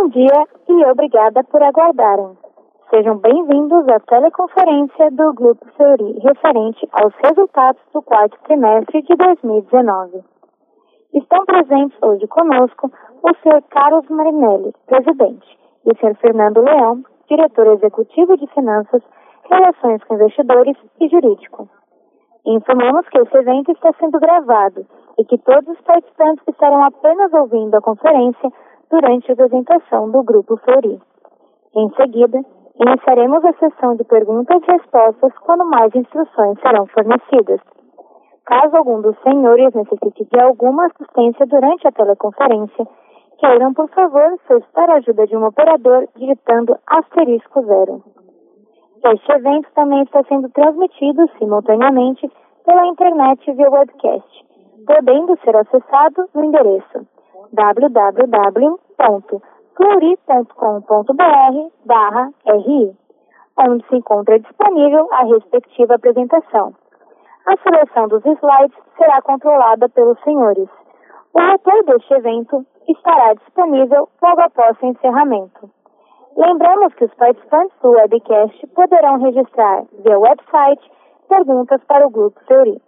Bom dia e obrigada por aguardarem. Sejam bem-vindos à teleconferência do Grupo Fleury referente aos resultados do quarto trimestre de 2019. Estão presentes hoje conosco o Sr. Carlos Marinelli, presidente, e o Sr. Fernando Leão, diretor executivo de Finanças, Relações com Investidores e Jurídico. Informamos que esse evento está sendo gravado e que todos os participantes estarão apenas ouvindo a conferência durante a apresentação do Grupo Fleury. Em seguida, iniciaremos a sessão de perguntas e respostas quando mais instruções serão fornecidas. Caso algum dos senhores necessite de alguma assistência durante a teleconferência, queiram, por favor, solicitar a ajuda de um operador digitando asterisco zero. Este evento também está sendo transmitido simultaneamente pela internet via webcast, podendo ser acessado no endereço www.fluri.com.br/ri, onde se encontra disponível a respectiva apresentação. A seleção dos slides será controlada pelos senhores. O roteiro deste evento estará disponível logo após o encerramento. Lembramos que os participantes do webcast poderão registrar via website perguntas para o Grupo Teori.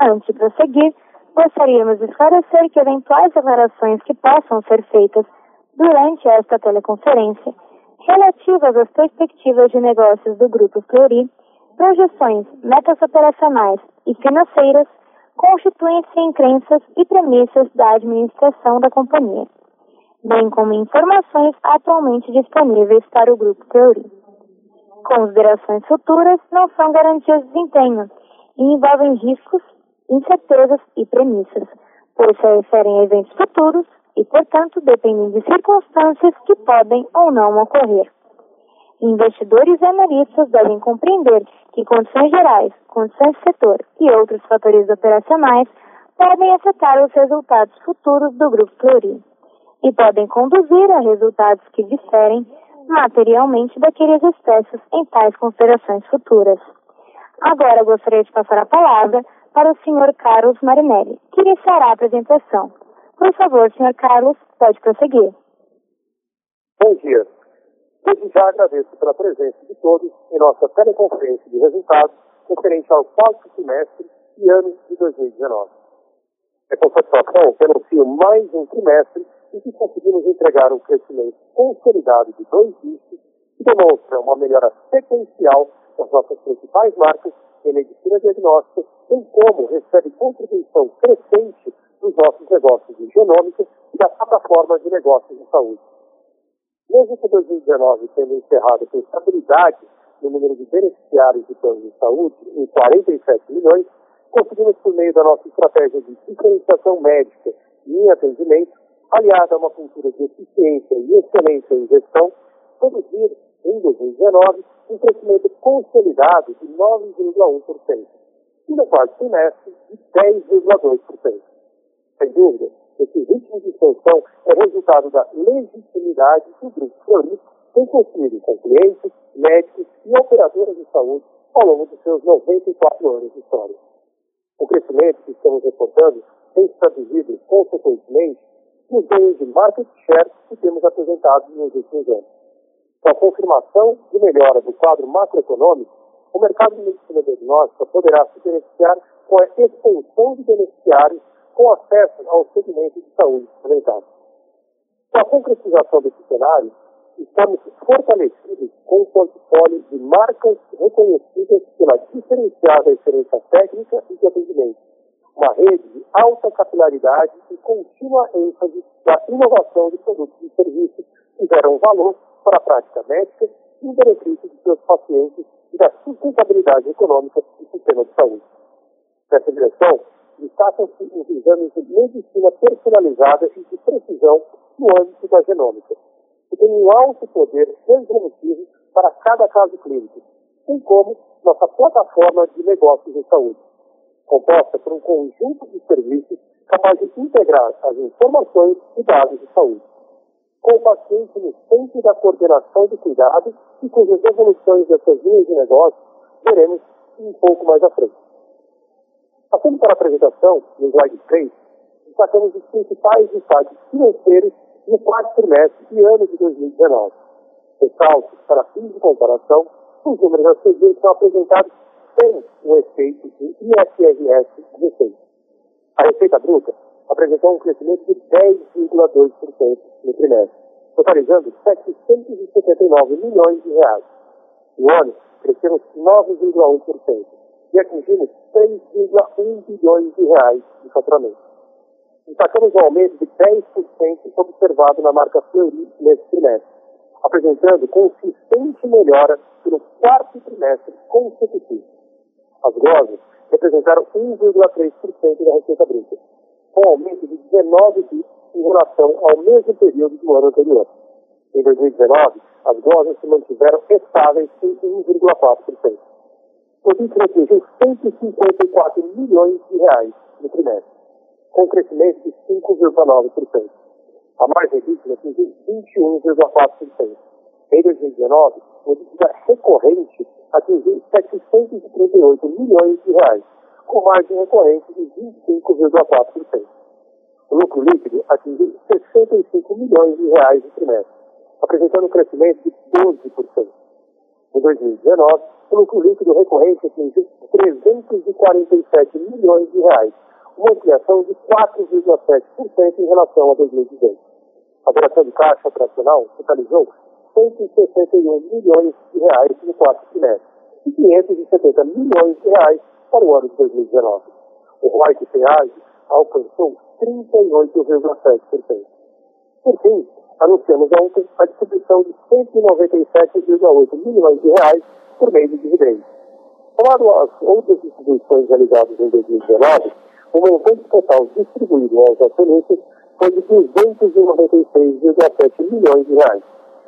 Antes de prosseguir, gostaríamos de esclarecer que eventuais declarações que possam ser feitas durante esta teleconferência relativas às perspectivas de negócios do Grupo Fleury, projeções, metas operacionais e financeiras constituem-se em crenças e premissas da administração da companhia, bem como informações atualmente disponíveis para o Grupo Fleury. Considerações futuras não são garantias de desempenho e envolvem riscos incertezas e premissas, pois se referem a eventos futuros e, portanto, dependem de circunstâncias que podem ou não ocorrer. Investidores e analistas devem compreender que condições gerais, condições de setor e outros fatores operacionais podem afetar os resultados futuros do Grupo Fleury e podem conduzir a resultados que diferem materialmente daqueles expressos em tais considerações futuras. Agora gostaria de passar a palavra para o Sr. Carlos Marinelli, que iniciará a apresentação. Por favor, Sr. Carlos, pode prosseguir. Bom dia. Desde já agradeço pela presença de todos em nossa teleconferência de resultados referente ao quarto semestre e ano de 2019. É com satisfação que anuncio mais um trimestre em que conseguimos entregar um crescimento consolidado de dois dígitos que demonstra uma melhora sequencial das nossas principais marcas em medicina diagnóstica, bem como recebe contribuição crescente dos nossos negócios de genômica e da plataforma de negócios de saúde. Mesmo que 2019 tenha encerrado com estabilidade no número de beneficiários de planos de saúde, em 47 milhões, conseguimos, por meio da nossa estratégia de diferenciação médica e em atendimento, aliada a uma cultura de eficiência e excelência em gestão, produzir, em 2019, um crescimento consolidado de 9,1%, e no quarto trimestre, de 10,2%. Sem dúvida, esse ritmo de expansão é resultado da legitimidade que o Grupo Fleury tem construído com clientes, médicos e operadoras de saúde ao longo dos seus 94 anos de história. O crescimento que estamos reportando tem se traduzido, consequentemente, nos ganhos de market share que temos apresentado nos últimos anos. Com a confirmação de melhora do quadro macroeconômico, o mercado de medicina diagnóstica poderá se beneficiar com a expansão de beneficiários com acesso ao segmento de saúde apresentado. Com a concretização desse cenário, estamos fortalecidos com um portfólio de marcas reconhecidas pela diferenciada excelência técnica e de atendimento, uma rede de alta capilaridade e contínua ênfase na inovação de produtos e serviços que geram valor para a prática médica e benefício de seus pacientes e da sustentabilidade econômica do sistema de saúde. Nessa direção, destacam-se os exames de medicina personalizada e de precisão no âmbito da genômica, que tem um alto poder transformativo para cada caso clínico, bem como nossa plataforma de negócios em saúde, composta por um conjunto de serviços capaz de integrar as informações e dados de saúde com o paciente no centro da coordenação do cuidado e cujas evoluções dessas linhas de negócio veremos um pouco mais à frente. Passando para a apresentação, no slide 3, destacamos os principais destaques financeiros no quarto trimestre e ano de 2019. Ressalto, para fins de comparação, os números a seguir são apresentados sem o efeito de IFRS 16. A receita bruta apresentou um crescimento de 10,2% no trimestre, totalizando 779 milhões de reais. No ano, crescemos 9,1% e atingimos 3,1 bilhões de reais de faturamento. Destacamos um aumento de 10% observado na marca Fleury nesse trimestre, apresentando consistente melhora pelo quarto trimestre consecutivo. As glosas representaram 1,3% da receita bruta, com aumento de 19 bits em relação ao mesmo período do ano anterior. Em 2019, as glosas se mantiveram estáveis em 1,4%. O título atingiu 154 milhões de reais no trimestre, com crescimento de 5,9%. A margem líquida atingiu 21,4%. Em 2019, o dívida recorrente atingiu 738 milhões de reais, com margem recorrente de 25,4%. O lucro líquido atingiu 65 milhões de reais no trimestre, apresentando um crescimento de 12%. Em 2019, o lucro líquido recorrente atingiu 347 milhões de reais, uma ampliação de 4,7% em relação a 2018. A operação de caixa operacional totalizou 161 milhões de reais no quarto trimestre e 570 milhões de reais para o ano de 2019. O ROIC FEAG alcançou 38,7%. Por fim, anunciamos ontem a distribuição de 197,8 milhões de reais por meio de dividendos. Somado às outras distribuições realizadas em 2019, o montante total distribuído aos acionistas foi de 296,7 milhões de reais,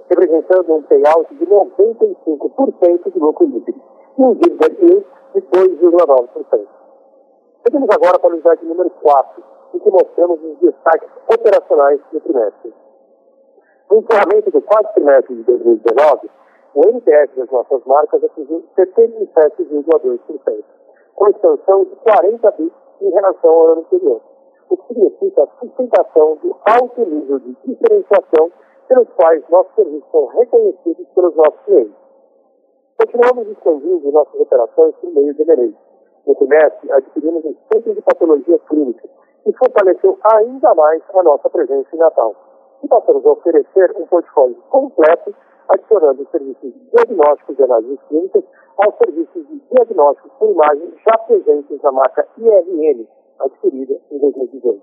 representando um payout de 95% do lucro líquido e um yield de 2,9%. Seguimos agora para o slide número 4, em que mostramos os destaques operacionais do trimestre. No encerramento do quarto trimestre de 2019, o NPS das nossas marcas atingiu 77,2%, com expansão de 40 bits em relação ao ano anterior, o que significa a sustentação do alto nível de diferenciação pelos quais nossos serviços são reconhecidos pelos nossos clientes. Continuamos expandindo nossas operações por meio de M&A. No trimestre, adquirimos um centro de patologia clínica e fortaleceu ainda mais a nossa presença em Natal. E passamos a oferecer um portfólio completo, adicionando serviços diagnósticos de análises clínicas aos serviços de diagnósticos por imagem já presentes na marca IRN, adquirida em 2018.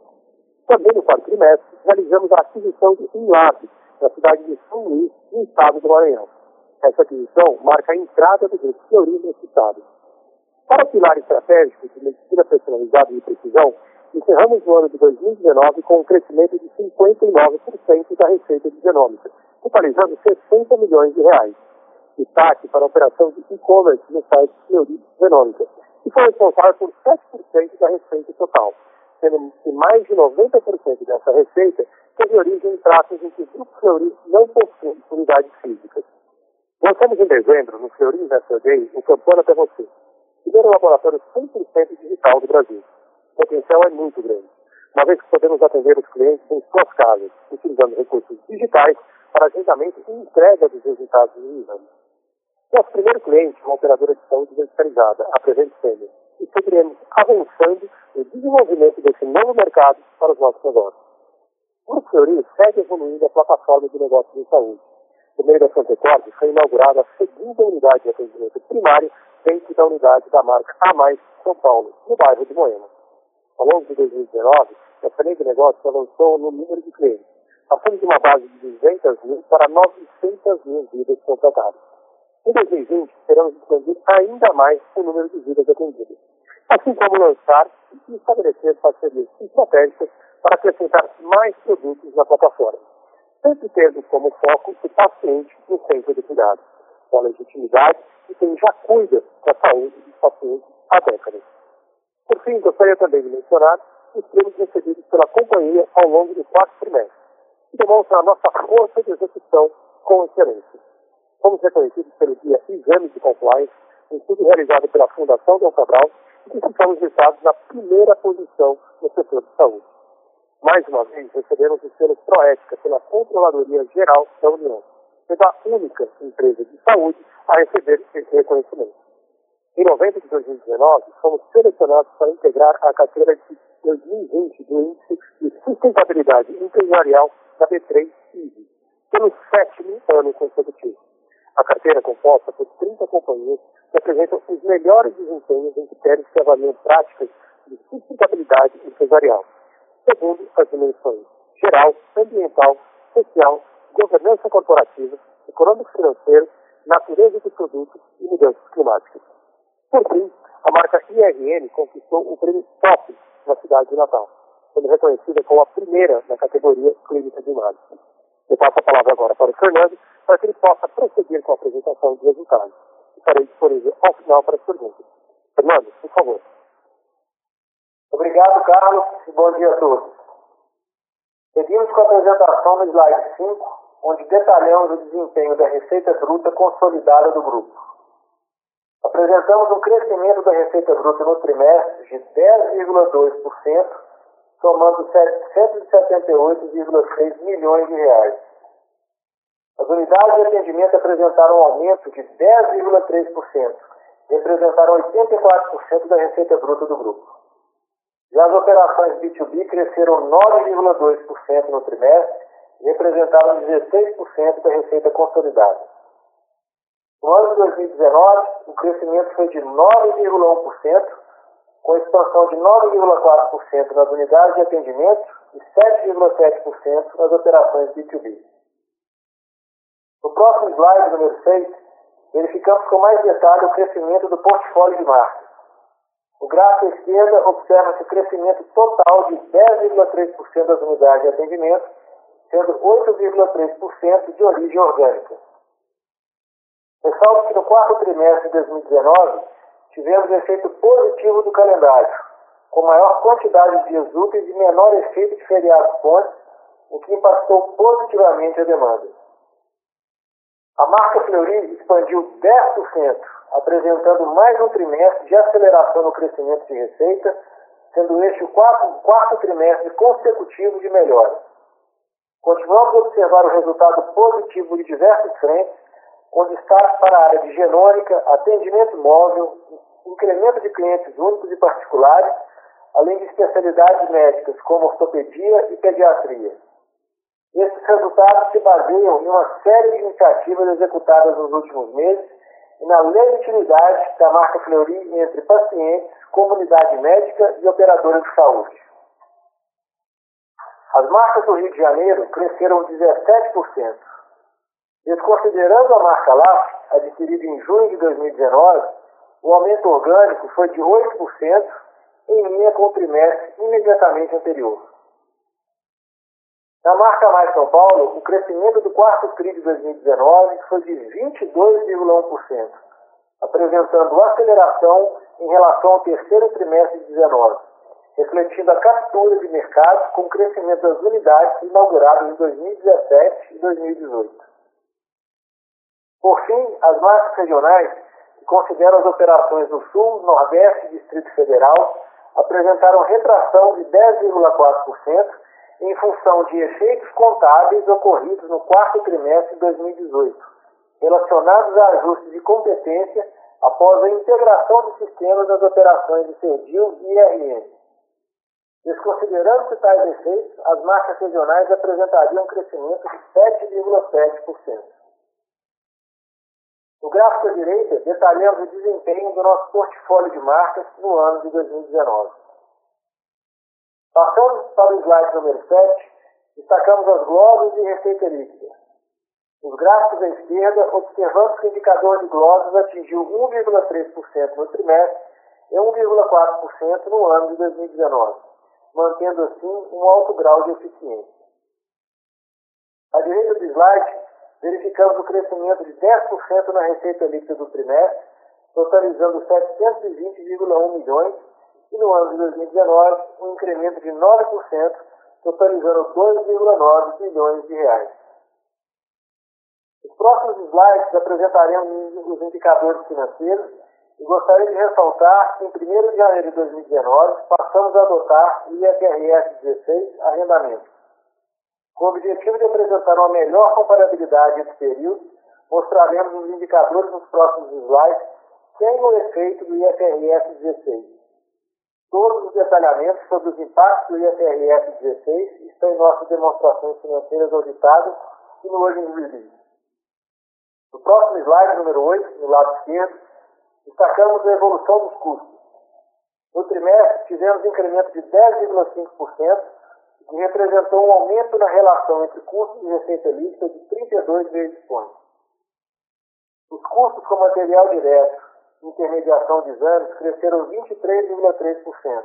Também no quarto trimestre, realizamos a aquisição de Inlab, na cidade de São Luís, no estado do Maranhão. Essa aquisição marca a entrada do grupo Fleury nesse estado. Para o pilar estratégico de medicina personalizada e precisão, encerramos o ano de 2019 com um crescimento de 59% da receita de genômica, totalizando 60 milhões de reais. Destaque para a operação de e-commerce no site Fleury Genômica, que foi responsável por 7% da receita total, sendo que mais de 90% dessa receita teve origem em praças em que o Grupo Fleury não possui unidades físicas. Lançamos em dezembro, no Fleury Investor Day, o Campana até você, primeiro laboratório 100% digital do Brasil. O potencial é muito grande, uma vez que podemos atender os clientes em suas casas, utilizando recursos digitais para agendamento e entrega dos resultados do exame. Nosso primeiro cliente, uma operadora de saúde verticalizada, a Presente Sênior, e seguiremos avançando no desenvolvimento desse novo mercado para os nossos negócios. O Fleury segue evoluindo a plataforma de negócios de saúde, por meio da Santa Corte, foi inaugurada a segunda unidade de atendimento primário dentro da unidade da marca A Mais São Paulo, no bairro de Moema. Ao longo de 2019, a de negócios avançou no número de clientes, passando de uma base de 200 mil para 900 mil vidas contratadas. Em 2020, esperamos expandir ainda mais o número de vidas atendidas, assim como lançar e estabelecer parcerias estratégicas para acrescentar mais produtos na plataforma sempre tendo como foco o paciente no centro do cuidado, com a legitimidade de quem já cuida da saúde dos pacientes há décadas. Por fim, gostaria também de mencionar os prêmios recebidos pela companhia ao longo do quarto trimestre, que demonstram a nossa força de execução com excelência. Fomos reconhecidos pelo Guia Exame de Compliance, um estudo realizado pela Fundação Dom Cabral, e que ficamos listados na primeira posição no setor de saúde. Mais uma vez, recebemos o selo Proética pela Controladoria Geral da União, sendo a única empresa de saúde a receber esse reconhecimento. Em novembro de 2019, fomos selecionados para integrar a carteira de 2020 do Índice de Sustentabilidade Empresarial da B3 ISE, pelo sétimo ano consecutivo. A carteira composta por 30 companhias que apresentam os melhores desempenhos em critérios que avaliam práticas de sustentabilidade empresarial, segundo as dimensões geral, ambiental, social, governança corporativa, econômico-financeiro, natureza do produto e mudanças climáticas. Por fim, a marca IRN conquistou o prêmio Top na cidade de Natal, sendo reconhecida como a primeira na categoria clínica de imagem. Eu passo a palavra agora para o Fernando, para que ele possa prosseguir com a apresentação de resultados. Estarei disponível ao final para as perguntas. Fernando, por favor. Obrigado, Carlos, e bom dia a todos. Seguimos com a apresentação no slide 5, onde detalhamos o desempenho da receita bruta consolidada do grupo. Apresentamos um crescimento da receita bruta no trimestre de 10,2%, somando 778,6 milhões de reais. As unidades de atendimento apresentaram um aumento de 10,3%, representaram 84% da receita bruta do grupo. Já as operações B2B cresceram 9,2% no trimestre e representaram 16% da receita consolidada. No ano de 2019, o crescimento foi de 9,1%, com expansão de 9,4% nas unidades de atendimento e 7,7% nas operações B2B. No próximo slide, número 6, verificamos com mais detalhe o crescimento do portfólio de marcas. No gráfico à esquerda, observa-se o crescimento total de 10,3% das unidades de atendimento, sendo 8,3% de origem orgânica. Ressalto que no quarto trimestre de 2019, tivemos efeito positivo do calendário, com maior quantidade de dias úteis e menor efeito de feriados pontes, o que impactou positivamente a demanda. A marca Fleury expandiu 10%, apresentando mais um trimestre de aceleração no crescimento de receita, sendo este o quarto, quarto trimestre consecutivo de melhora. Continuamos a observar o resultado positivo de diversas frentes, com destaque para a área de genômica, atendimento móvel, incremento de clientes únicos e particulares, além de especialidades médicas como ortopedia e pediatria. Esses resultados se baseiam em uma série de iniciativas executadas nos últimos meses e na legitimidade da marca Fleury entre pacientes, comunidade médica e operadoras de saúde. As marcas do Rio de Janeiro cresceram 17%. Desconsiderando a marca LAF, adquirida em junho de 2019, o aumento orgânico foi de 8%, em linha com o trimestre imediatamente anterior. Na marca Mais São Paulo, o crescimento do quarto TRI de 2019 foi de 22,1%, apresentando aceleração em relação ao terceiro trimestre de 2019, refletindo a captura de mercado com o crescimento das unidades inauguradas em 2017 e 2018. Por fim, as marcas regionais, que consideram as operações no Sul, Nordeste e Distrito Federal, apresentaram retração de 10,4% em função de efeitos contábeis ocorridos no quarto trimestre de 2018, relacionados a ajustes de competência após a integração dos sistemas das operações de Cerdil e IRN. Desconsiderando-se tais efeitos, as marcas regionais apresentariam um crescimento de 7,7%. No gráfico à direita, detalhamos o desempenho do nosso portfólio de marcas no ano de 2019. Passando para o slide número 7, destacamos as glosas e receita líquida. Nos gráficos à esquerda, observamos que o indicador de glosas atingiu 1,3% no trimestre e 1,4% no ano de 2019, mantendo assim um alto grau de eficiência. À direita do slide, verificamos o crescimento de 10% na receita líquida do trimestre, totalizando 720,1 milhões, e no ano de 2019, um incremento de 9%, totalizando 2,9 bilhões de reais. Os próximos slides apresentaremos os indicadores financeiros E gostaria de ressaltar que em 1 de janeiro de 2019 passamos a adotar o IFRS 16 arrendamento. Com o objetivo de apresentar uma melhor comparabilidade entre períodos, mostraremos os indicadores nos próximos slides sem o efeito do IFRS 16. Todos os detalhamentos sobre os impactos do IFRS 16 estão em nossas demonstrações financeiras auditadas e no Earnings Release. No próximo slide, número 8, no lado esquerdo, destacamos a evolução dos custos. No trimestre, tivemos incremento de 10,5%, que representou um aumento na relação entre custos e receita líquida de 32 vezes pontos. Os custos com material direto intermediação de exames cresceram 23,3%,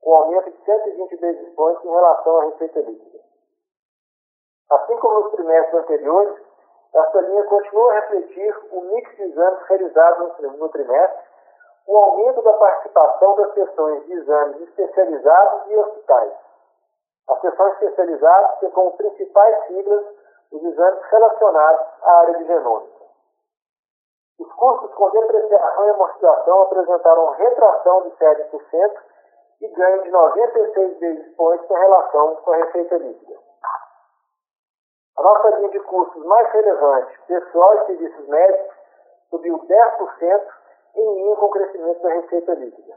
com aumento de 120 vezes pontos em relação à receita líquida. Assim como nos trimestres anteriores, esta linha continua a refletir o mix de exames realizados no trimestre, o aumento da participação das sessões de exames especializados e hospitais. As sessões especializadas têm como principais siglas os exames relacionados à área de genômica. Os custos com depreciação e amortização apresentaram retração de 7% e ganho de 96 basis points em relação com a receita líquida. A nossa linha de custos mais relevante, pessoal e serviços médicos, subiu 10% em linha com o crescimento da receita líquida.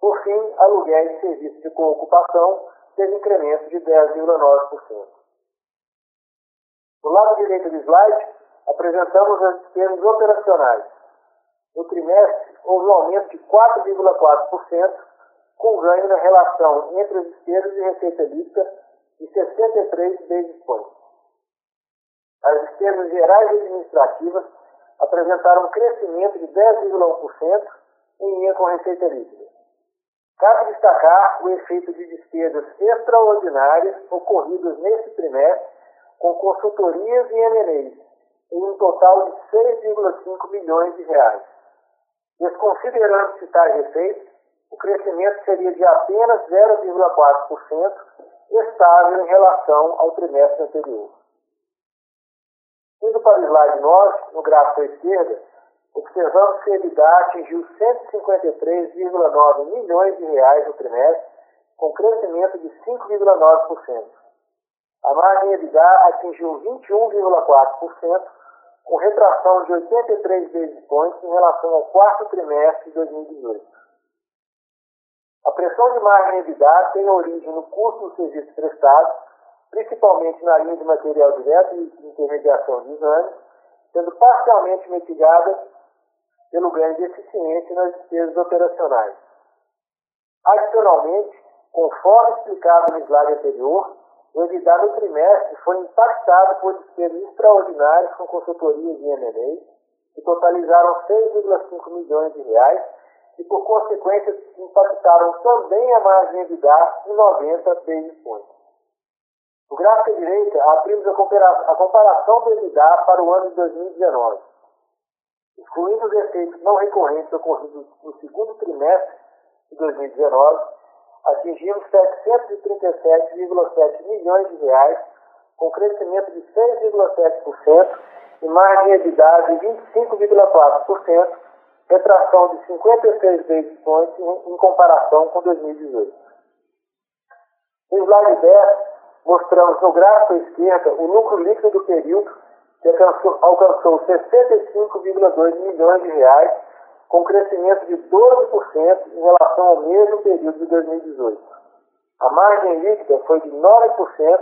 Por fim, aluguéis e serviços de coocupação teve incremento de 10,9%. Do lado direito do slide, apresentamos as despesas operacionais. No trimestre, houve um aumento de 4,4%, com ganho na relação entre as despesas e receita líquida de 63 basis points. As despesas gerais e administrativas apresentaram um crescimento de 10,1% em linha com a receita líquida. Cabe destacar o efeito de despesas extraordinárias ocorridas nesse trimestre com consultorias e M&As, em um total de 6,5 milhões de reais. Desconsiderando tais receitas, o crescimento seria de apenas 0,4%, estável em relação ao trimestre anterior. Indo para o slide 9, no gráfico à esquerda, observamos que a EBITDA atingiu 153,9 milhões de reais no trimestre, com crescimento de 5,9%. A margem EBITDA atingiu 21,4%, com retração de 83 basis points em relação ao quarto trimestre de 2018. A pressão de margem EBITDA tem origem no custo dos serviços prestados, principalmente na linha de material direto e intermediação de exames, sendo parcialmente mitigada pelo ganho de eficiência nas despesas operacionais. Adicionalmente, conforme explicado no slide anterior, o EBITDA no trimestre foi impactado por despesas extraordinárias com consultorias e M&A, que totalizaram 6,5 milhões de reais e, por consequência, impactaram também a margem EBITDA em 90 basis points. No gráfico à direita, abrimos a comparação do EBITDA para o ano de 2019. Excluindo os efeitos não recorrentes ocorridos no segundo trimestre de 2019, atingimos 737,7 milhões de reais, com crescimento de 6,7% e EBITDA de 25,4%, retração de 56 basis points em comparação com 2018. No slide 10, mostramos no gráfico à esquerda o lucro líquido do período, que alcançou, alcançou 65,2 milhões de reais, com crescimento de 12% em relação ao mesmo período de 2018. A margem líquida foi de 9%,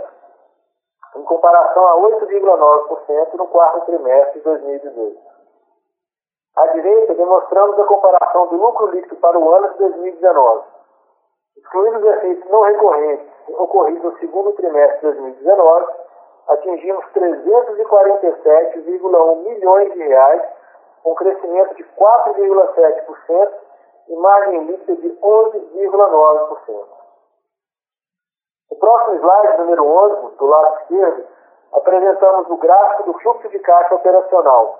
em comparação a 8,9% no quarto trimestre de 2018. À direita, demonstramos a comparação do lucro líquido para o ano de 2019. Excluindo os efeitos não recorrentes ocorridos no segundo trimestre de 2019, atingimos 347,1 milhões de reais, com crescimento de 4,7% e margem líquida de 11,9%. No próximo slide, número 11, do lado esquerdo, apresentamos o gráfico do fluxo de caixa operacional,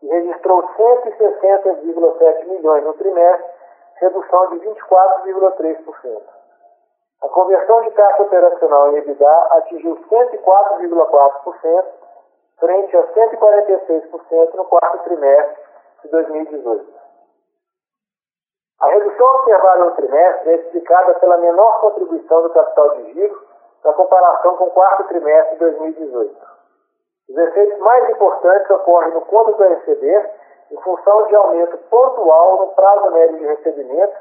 que registrou 160,7 milhões no trimestre, redução de 24,3%. A conversão de caixa operacional em EBITDA atingiu 104,4%, frente a 146% no quarto trimestre de 2018. A redução observada no trimestre é explicada pela menor contribuição do capital de giro na comparação com o quarto trimestre de 2018. Os efeitos mais importantes ocorrem no conto do receber em função de aumento pontual no prazo médio de recebimento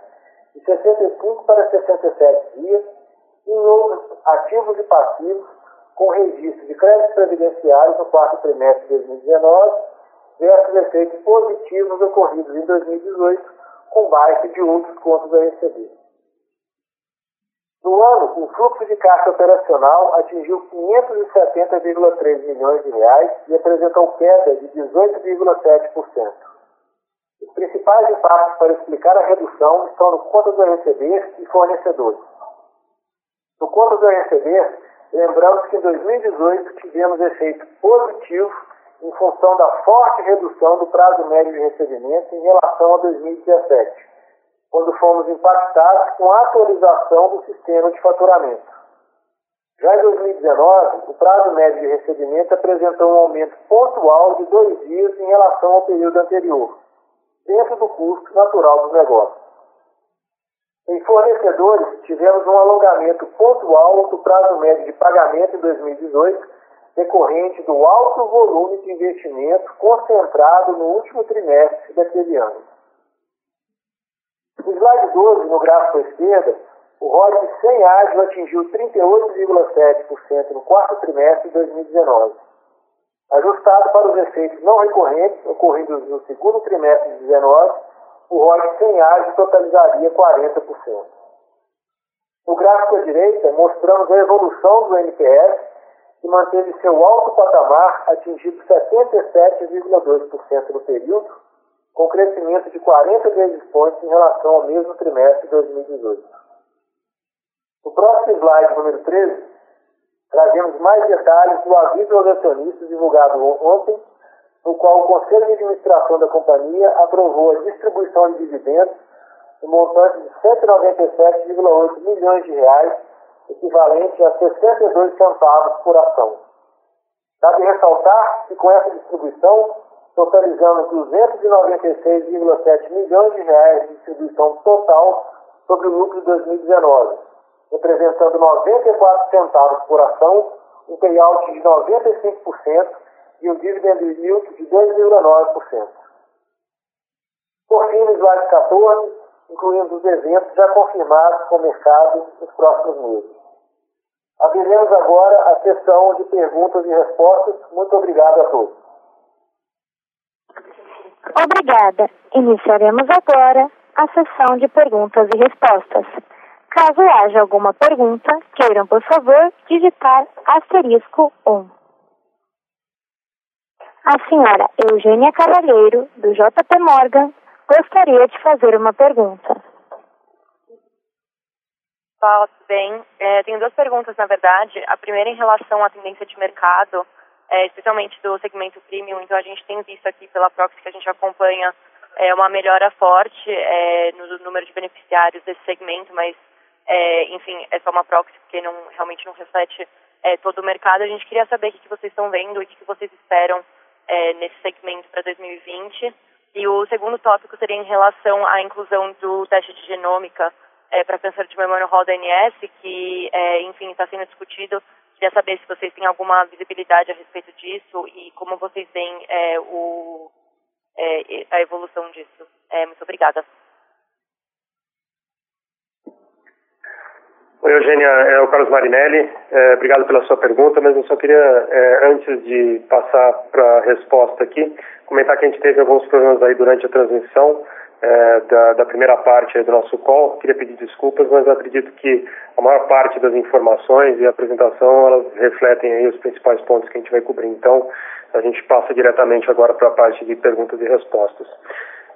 de 65 para 67 dias e em outros ativos e passivos com registro de créditos previdenciários no quarto trimestre de 2019 versus efeitos positivos ocorridos em 2018 com baixa de outros contos a receber. No ano, o fluxo de caixa operacional atingiu 570,3 milhões de reais e apresentou queda de 18,7%. Os principais impactos para explicar a redução estão no conta do receber e fornecedores. No conta do receber, lembramos que em 2018 tivemos efeito positivo em função da forte redução do prazo médio de recebimento em relação a 2017, quando fomos impactados com a atualização do sistema de faturamento. Já em 2019, o prazo médio de recebimento apresentou um aumento pontual de dois dias em relação ao período anterior, dentro do custo natural dos negócios. Em fornecedores, tivemos um alongamento pontual do prazo médio de pagamento em 2018 decorrente do alto volume de investimento concentrado no último trimestre daquele ano. No slide 12, no gráfico à esquerda, o ROI sem ágil atingiu 38,7% no quarto trimestre de 2019. Ajustado para os efeitos não recorrentes ocorridos no segundo trimestre de 2019, o ROI sem ágil totalizaria 40%. No gráfico à direita, mostramos a evolução do NPS que manteve seu alto patamar atingido 77,2% no período, com crescimento de 40 vezes pontos em relação ao mesmo trimestre de 2018. No próximo slide, número 13, trazemos mais detalhes do aviso aos acionistas divulgado ontem, no qual o Conselho de Administração da companhia aprovou a distribuição de dividendos no montante de 197,8 milhões de reais equivalente a 62 centavos por ação. Cabe ressaltar que com essa distribuição, totalizamos 296,7 milhões de reais de distribuição total sobre o lucro de 2019, representando 94 centavos por ação, um payout de 95% e um dividend yield de 2,9%. Por fim, no slide 14, incluindo os eventos já confirmados com o mercado nos próximos meses. Abriremos agora a sessão de perguntas e respostas. Muito obrigado a todos. Obrigada. Iniciaremos agora a sessão de perguntas e respostas. Caso haja alguma pergunta, queiram, por favor, digitar asterisco 1. A senhora Eugênia Cavalheiro, do JP Morgan, gostaria de fazer uma pergunta. Fala, tudo bem? É, tenho duas perguntas, na verdade. A primeira em relação à tendência de mercado, é, especialmente do segmento premium. Então, a gente tem visto aqui pela Proxy que a gente acompanha é, uma melhora forte é, no número de beneficiários desse segmento, mas, é, enfim, é só uma Proxy porque não, realmente não reflete é, todo o mercado. A gente queria saber o que, vocês estão vendo e o que vocês esperam nesse segmento para 2020. E o segundo tópico seria em relação à inclusão do teste de genômica é, para câncer de memória hall DNS, que, é, enfim, está sendo discutido. Queria saber se vocês têm alguma visibilidade a respeito disso e como vocês veem é, o, é, a evolução disso. É, muito obrigada. Oi, Eugênia, é o Carlos Marinelli. É, obrigado pela sua pergunta, mas eu só queria, é, antes de passar para a resposta aqui, comentar que a gente teve alguns problemas aí durante a transmissão é, da, da, primeira parte do nosso call. Queria pedir desculpas, mas acredito que a maior parte das informações e a apresentação elas refletem aí os principais pontos que a gente vai cobrir. Então, a gente passa diretamente agora para a parte de perguntas e respostas.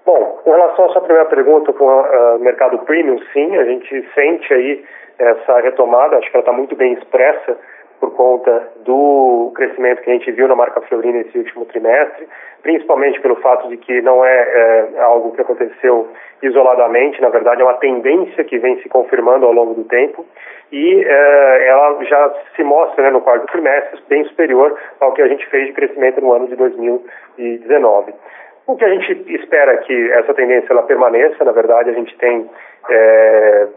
Bom, com relação à sua primeira pergunta com o uh, mercado premium, sim, a gente sente aí essa retomada, acho que ela está muito bem expressa por conta do crescimento que a gente viu na marca Fleury nesse último trimestre, principalmente pelo fato de que não é, é, algo que aconteceu isoladamente, na verdade é uma tendência que vem se confirmando ao longo do tempo e é, ela já se mostra né, no quarto trimestre bem superior ao que a gente fez de crescimento no ano de 2019. O que a gente espera é que essa tendência ela permaneça, na verdade, a gente tem é,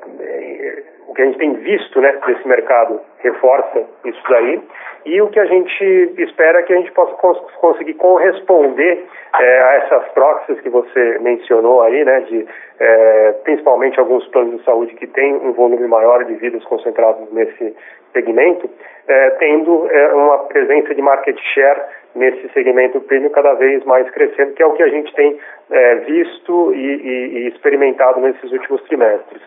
o que a gente tem visto né, desse mercado reforça isso daí. E o que a gente espera é que a gente possa cons conseguir corresponder é, a essas proxies que você mencionou aí, né, de é, principalmente alguns planos de saúde que têm um volume maior de vidas concentrados nesse segmento, é, tendo é, uma presença de market share nesse segmento premium cada vez mais crescendo, que é o que a gente tem é, visto e, e, e experimentado nesses últimos trimestres.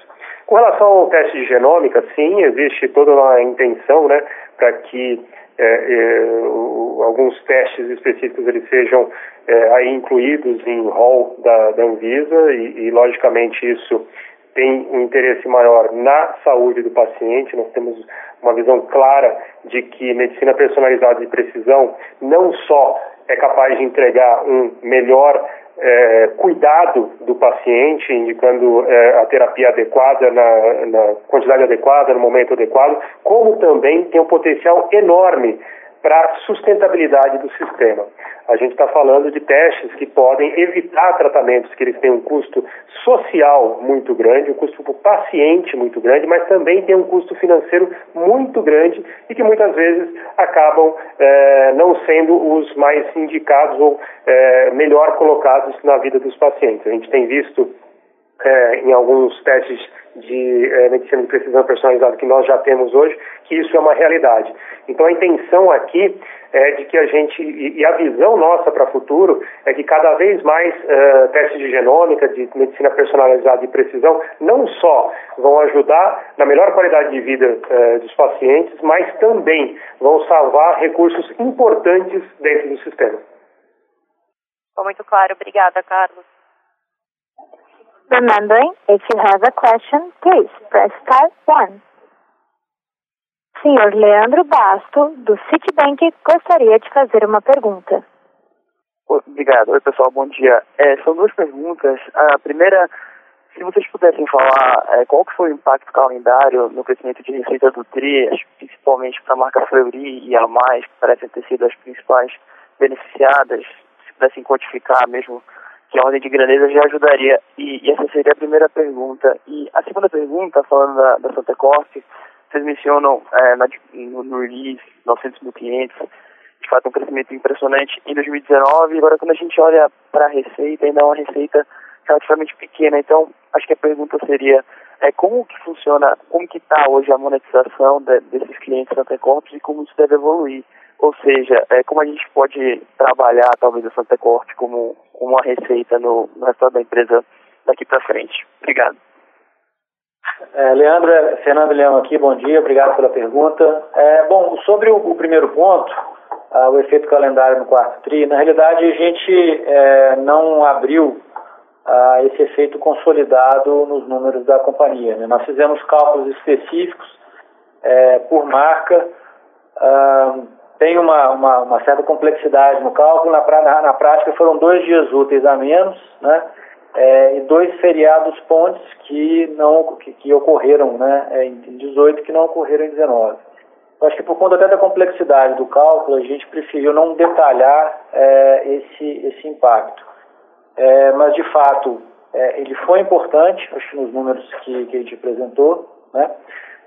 Com relação ao teste de genômica, sim, existe toda uma intenção né, para que é, é, o, alguns testes específicos eles sejam é, aí incluídos em rol da, da Anvisa e, e, logicamente, isso tem um interesse maior na saúde do paciente. Nós temos uma visão clara de que medicina personalizada de precisão não só é capaz de entregar um melhor é, cuidado do paciente, indicando é, a terapia adequada, na, na quantidade adequada, no momento adequado, como também tem um potencial enorme para sustentabilidade do sistema. A gente está falando de testes que podem evitar tratamentos que eles têm um custo social muito grande, um custo para o paciente muito grande, mas também tem um custo financeiro muito grande e que muitas vezes acabam é, não sendo os mais indicados ou é, melhor colocados na vida dos pacientes. A gente tem visto é, em alguns testes de é, medicina de precisão personalizada que nós já temos hoje, que isso é uma realidade. Então a intenção aqui é de que a gente, e, e a visão nossa para o futuro, é que cada vez mais é, testes de genômica, de medicina personalizada de precisão, não só vão ajudar na melhor qualidade de vida é, dos pacientes, mas também vão salvar recursos importantes dentro do sistema. Ficou muito claro. Obrigada, Carlos. Remembering, if you have a question, please press star one. Senhor Leandro Basto, do Citibank, gostaria de fazer uma pergunta. Obrigado. Oi, pessoal, bom dia. É, são duas perguntas. A primeira, se vocês pudessem falar é, qual que foi o impacto calendário no crescimento de receita do TRI, principalmente para a marca Fleury e a Mais, que parecem ter sido as principais beneficiadas, se pudessem quantificar mesmo que a ordem de grandeza já ajudaria. E, e, essa seria a primeira pergunta. E a segunda pergunta, falando da, da Santa Corp, vocês mencionam é, na, no, no release 900 mil clientes, de fato um crescimento impressionante em 2019. Agora, quando a gente olha para a receita, ainda é uma receita relativamente pequena. Então, acho que a pergunta seria é como que funciona, como que está hoje a monetização de, desses clientes Santa Corp e como isso deve evoluir. Ou seja, é, como a gente pode trabalhar talvez a Santa Corte como uma receita no, no da empresa daqui para frente. Obrigado. É, Leandro, é Fernando Leão aqui, bom dia, obrigado pela pergunta. É, bom, sobre o, o primeiro ponto, ah, o efeito calendário no quarto TRI, na realidade a gente é, não abriu ah, esse efeito consolidado nos números da companhia. Né? Nós fizemos cálculos específicos é, por marca, ah, tem uma, uma, uma, certa complexidade no cálculo. Na, na, na, prática, foram dois dias úteis a menos, né? É, e dois feriados pontes que não que, que ocorreram, né? É, em 18 que não ocorreram em 19. Eu acho que por conta até da complexidade do cálculo, a gente preferiu não detalhar é, esse esse impacto. É, mas de fato, é, ele foi importante, acho que nos números que, que a gente apresentou, né?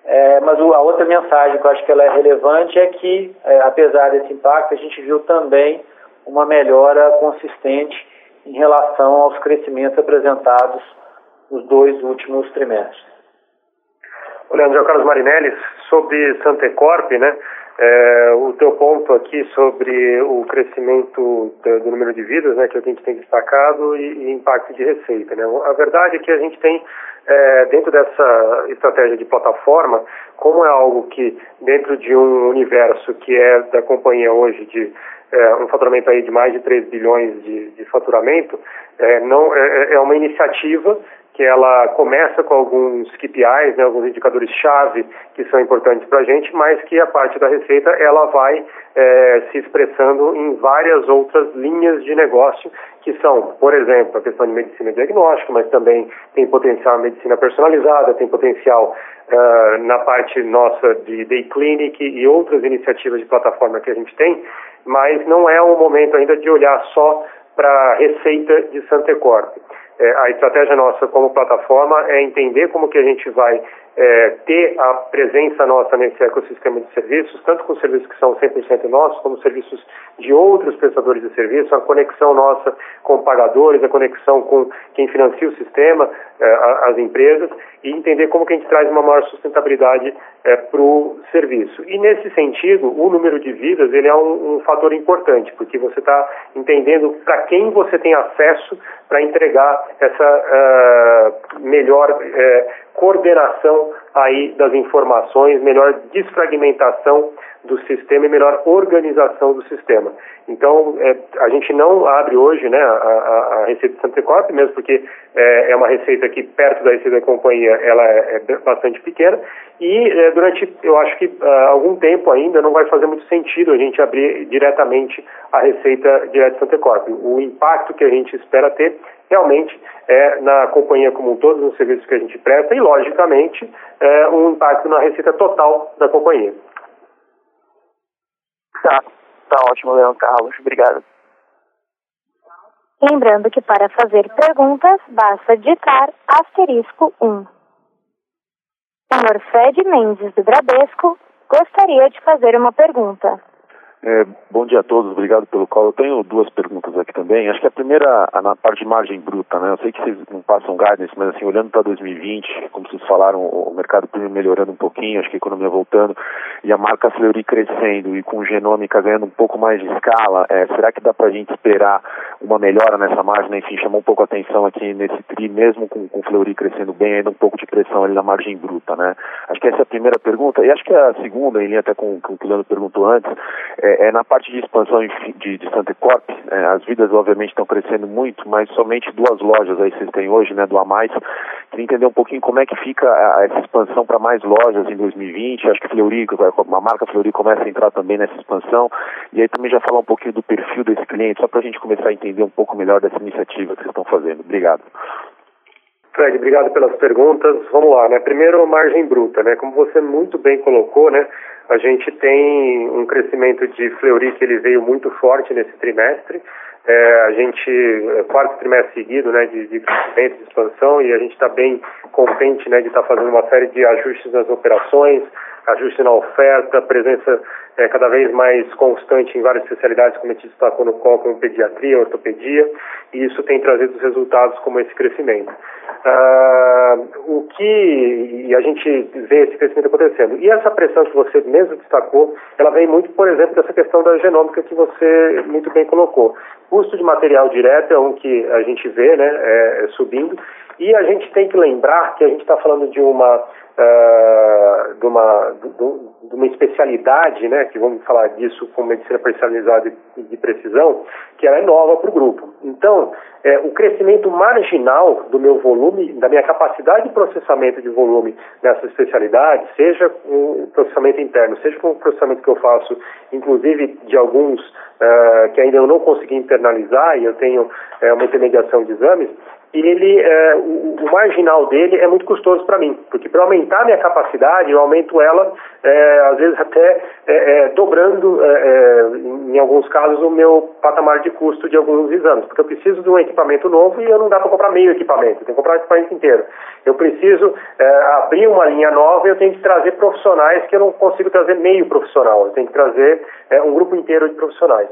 É, mas a outra mensagem que eu acho que ela é relevante é que, é, apesar desse impacto, a gente viu também uma melhora consistente em relação aos crescimentos apresentados nos dois últimos trimestres. Leandro Carlos Marinelli, sobre Santecorp, né? É, o teu ponto aqui sobre o crescimento do, número de vidas, né, que a gente tem destacado, e, e impacto de receita. Né? A verdade é que a gente tem é, dentro dessa estratégia de plataforma, como é algo que dentro de um universo que é da companhia hoje de é, um faturamento aí de mais de 3 bilhões de, de faturamento, é, não, é, é uma iniciativa que ela começa com alguns KPIs, né, alguns indicadores-chave que são importantes para a gente, mas que a parte da receita ela vai é, se expressando em várias outras linhas de negócio que são, por exemplo, a questão de medicina diagnóstica, mas também tem potencial medicina personalizada, tem potencial uh, na parte nossa de day clinic e outras iniciativas de plataforma que a gente tem, mas não é o momento ainda de olhar só para a receita de Santecorp. É, a estratégia nossa como plataforma é entender como que a gente vai é, ter a presença nossa nesse ecossistema de serviços, tanto com serviços que são 100% nossos, como serviços de outros prestadores de serviço, a conexão nossa com pagadores, a conexão com quem financia o sistema, é, as empresas, e entender como que a gente traz uma maior sustentabilidade é, para o serviço. E nesse sentido, o número de vidas ele é um, um fator importante, porque você está entendendo para quem você tem acesso para entregar essa uh, melhor uh, coordenação aí das informações, melhor desfragmentação do sistema e melhor organização do sistema. Então, é, a gente não abre hoje né, a, a, a receita de Santa Corp, mesmo porque é, é, uma receita que, perto da receita da companhia, ela é, é bastante pequena, e é, durante, eu acho que uh, algum tempo ainda não vai fazer muito sentido a gente abrir diretamente a receita direta de Santa Corp. O impacto que a gente espera ter realmente é na companhia como um todo, nos serviços que a gente presta, e, logicamente, é, um impacto na receita total da companhia. Tá, tá ótimo, Leandro Carlos. Obrigado. Lembrando que para fazer perguntas, basta digitar asterisco 1. Senhor Fred Mendes, do Bradesco, gostaria de fazer uma pergunta. É, bom dia a todos, obrigado pelo call. Eu tenho duas perguntas aqui também. Acho que a primeira, na parte de margem bruta, né? Eu sei que vocês não passam guidance, mas assim, olhando para 2020, como vocês falaram, o mercado premium melhorando um pouquinho, acho que a economia voltando, e a marca Fleury crescendo e com genômica ganhando um pouco mais de escala, é, será que dá para a gente esperar uma melhora nessa margem? Enfim, chamou um pouco a atenção aqui nesse TRI, mesmo com, o Fleury crescendo bem, ainda um pouco de pressão ali na margem bruta, né? Acho que essa é a primeira pergunta. E acho que a segunda, em linha até com, com o que o Leandro perguntou antes, é, é, na parte de expansão de, de Santa Corp, é, as vidas obviamente estão crescendo muito, mas somente duas lojas aí vocês têm hoje, né, do A Mais. Queria entender um pouquinho como é que fica a, essa expansão para mais lojas em 2020. Acho que Fleury, a marca Fleury começa a entrar também nessa expansão. E aí também já falar um pouquinho do perfil desse cliente, só para a gente começar a entender um pouco melhor dessa iniciativa que vocês estão fazendo. Obrigado. Fred, obrigado pelas perguntas. Vamos lá, né? Primeiro, margem bruta, né? Como você muito bem colocou, né? A gente tem um crescimento de Fleury que ele veio muito forte nesse trimestre. É, a gente, é, quarto trimestre seguido, né, de, de crescimento, de expansão, e a gente está bem contente, né, de estar tá fazendo uma série de ajustes nas operações, ajuste na oferta, presença é, cada vez mais constante em várias especialidades, como a gente destacou no COL, como pediatria, ortopedia, e isso tem trazido resultados como esse crescimento. Ah, o que e a gente vê esse crescimento acontecendo. E essa pressão que você mesmo destacou, ela vem muito, por exemplo, dessa questão da genômica que você muito bem colocou. Custo de material direto é um que a gente vê né, é, subindo, e a gente tem que lembrar que a gente está falando de uma uh, de, uma, de, de, uma especialidade, né, que vamos falar disso com medicina personalizada e de precisão, que ela é nova para o grupo. Então, é, o crescimento marginal do meu volume, da minha capacidade de processamento de volume nessa especialidade, seja com processamento interno, seja com o processamento que eu faço, inclusive de alguns uh, que ainda eu não consegui internalizar e eu tenho uh, uma intermediação de exames, ele, é, o, o, marginal dele é muito custoso para mim, porque para aumentar minha capacidade, eu aumento ela, é, às vezes até é, é dobrando, é, é, em alguns casos, o meu patamar de custo de alguns exames, porque eu preciso de um equipamento novo e eu não dá para comprar meio equipamento, eu tenho que comprar o equipamento inteiro. Eu preciso abrir uma linha nova e eu tenho que trazer profissionais que eu não consigo trazer meio profissional, eu tenho que trazer um grupo inteiro de profissionais.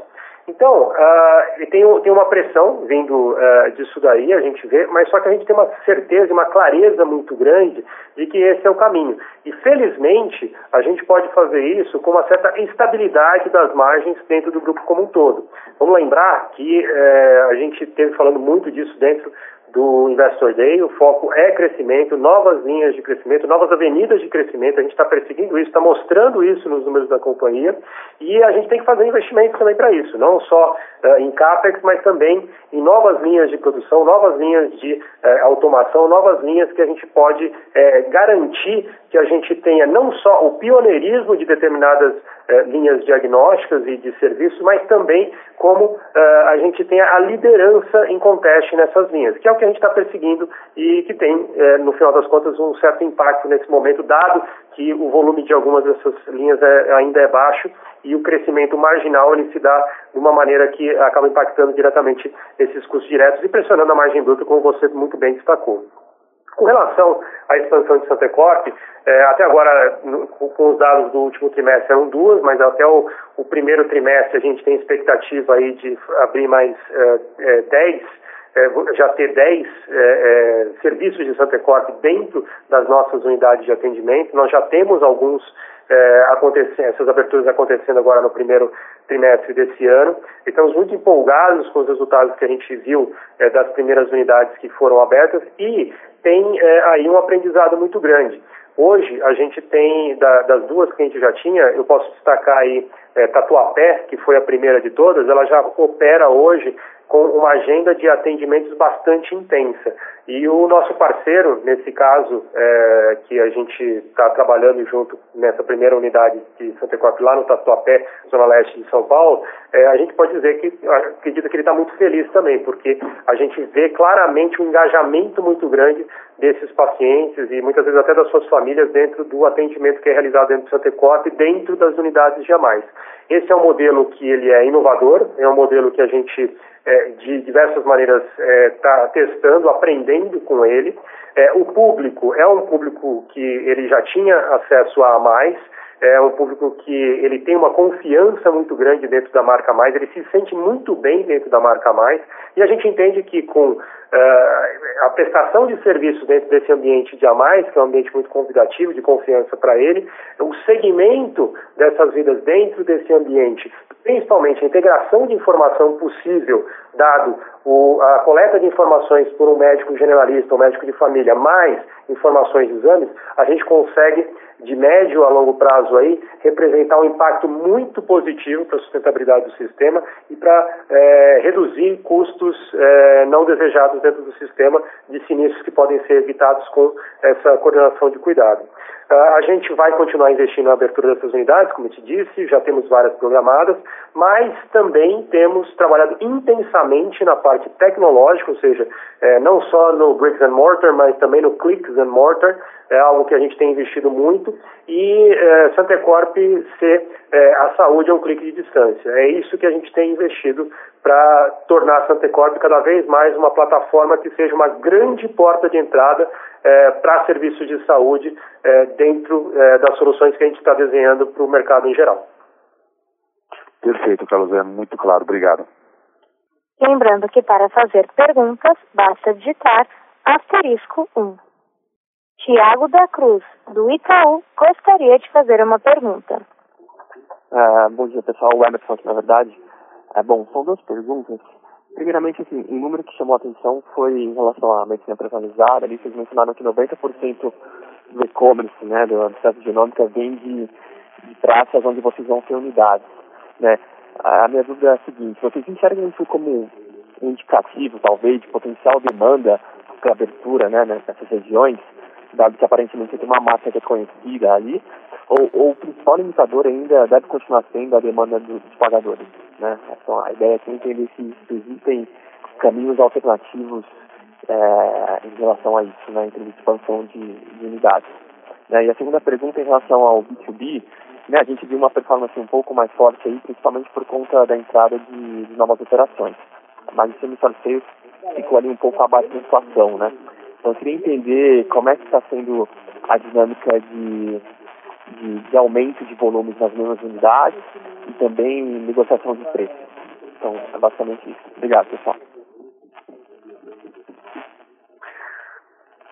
Então, uh, tem, tem uma pressão vindo uh, disso daí, a gente vê, mas só que a gente tem uma certeza uma clareza muito grande de que esse é o caminho. E felizmente, a gente pode fazer isso com uma certa estabilidade das margens dentro do grupo como um todo. Vamos lembrar que uh, a gente esteve falando muito disso dentro do Investor Day, o foco é crescimento, novas linhas de crescimento, novas avenidas de crescimento, a gente está perseguindo isso, está mostrando isso nos números da companhia. E a gente tem que fazer investimentos também para isso, não só uh, em CAPEX, mas também em novas linhas de produção, novas linhas de uh, automação, novas linhas que a gente pode uh, garantir que a gente tenha não só o pioneirismo de determinadas eh, linhas diagnósticas e de serviço, mas também como eh, a gente tem a liderança em conteste nessas linhas, que é o que a gente está perseguindo e que tem, eh, no final das contas, um certo impacto nesse momento, dado que o volume de algumas dessas linhas é, ainda é baixo e o crescimento marginal ele se dá de uma maneira que acaba impactando diretamente esses custos diretos e pressionando a margem bruta, como você muito bem destacou. Com relação à expansão de Santa Corp, é, até agora, no, com os dados do último trimestre, eram duas, mas até o, o primeiro trimestre a gente tem expectativa aí de abrir mais é, é, dez, é, já ter 10 é, é, serviços de Santa Corp dentro das nossas unidades de atendimento. Nós já temos alguns é, acontecendo, essas aberturas acontecendo agora no primeiro trimestre desse ano. E estamos muito empolgados com os resultados que a gente viu é, das primeiras unidades que foram abertas e tem é, aí um aprendizado muito grande. Hoje a gente tem, da, das duas que a gente já tinha, eu posso destacar aí é, Tatuapé, que foi a primeira de todas, ela já opera hoje com uma agenda de atendimentos bastante intensa. E o nosso parceiro, nesse caso, é, que a gente está trabalhando junto nessa primeira unidade de Santa Cruz, lá no Tatuapé, Zona Leste de São Paulo, é, a gente pode dizer que acredita que ele está muito feliz também, porque a gente vê claramente um engajamento muito grande desses pacientes e muitas vezes até das suas famílias dentro do atendimento que é realizado dentro do e dentro das unidades de mais. Esse é um modelo que ele é inovador, é um modelo que a gente é, de diversas maneiras está é, tá testando, aprendendo com ele. É, o público é um público que ele já tinha acesso a mais, é um público que ele tem uma confiança muito grande dentro da marca mais, ele se sente muito bem dentro da marca mais, e a gente entende que com uh, a prestação de serviços dentro desse ambiente de a mais, que é um ambiente muito convidativo, de confiança para ele, o segmento dessas vidas dentro desse ambiente, principalmente a integração de informação possível, dado o, a coleta de informações por um médico generalista, um médico de família, mais informações de exames, a gente consegue de médio a longo prazo aí, representar um impacto muito positivo para a sustentabilidade do sistema e para é, reduzir custos é, não desejados dentro do sistema de sinistros que podem ser evitados com essa coordenação de cuidado. Uh, a gente vai continuar investindo na abertura dessas unidades, como eu te disse, já temos várias programadas, mas também temos trabalhado intensamente na parte tecnológica, ou seja, é, não só no bricks and mortar, mas também no clicks and mortar, é algo que a gente tem investido muito, e é, Santecorp ser é, a saúde é um clique de distância. É isso que a gente tem investido para tornar a Santecorp cada vez mais uma plataforma que seja uma grande porta de entrada é, para serviços de saúde é, dentro é, das soluções que a gente está desenhando para o mercado em geral. Perfeito, Carlos, é muito claro. Obrigado. Lembrando que para fazer perguntas, basta digitar asterisco 1. Tiago da Cruz, do Itaú, gostaria de fazer uma pergunta. Uh, bom dia, pessoal. O Emerson na verdade. É, bom, são duas perguntas. Primeiramente, assim, um número que chamou a atenção foi em relação à medicina personalizada. Ali vocês mencionaram que 90% do e-commerce, né, do acesso genômica, vem de, de praças onde vocês vão ter unidades, né. A minha dúvida é a seguinte, vocês enxergam isso como um indicativo, talvez, de potencial demanda para abertura, né, nessas regiões, dado que aparentemente tem uma que é conhecida ali, ou, ou, o principal limitador ainda deve continuar sendo a demanda dos pagadores. Né? Então, a ideia é entender se, existem caminhos alternativos é, em relação a isso, né, de expansão de, de unidades. Né? E a segunda pergunta em relação ao B2B, né, a gente viu uma performance um pouco mais forte aí, principalmente por conta da entrada de, de novas operações. Mas o semi ficou ali um pouco abaixo da inflação, né? Então eu queria entender como é que está sendo a dinâmica de, de, de, aumento de volumes nas mesmas unidades e também negociação de preços. Então é basicamente isso. Obrigado, pessoal.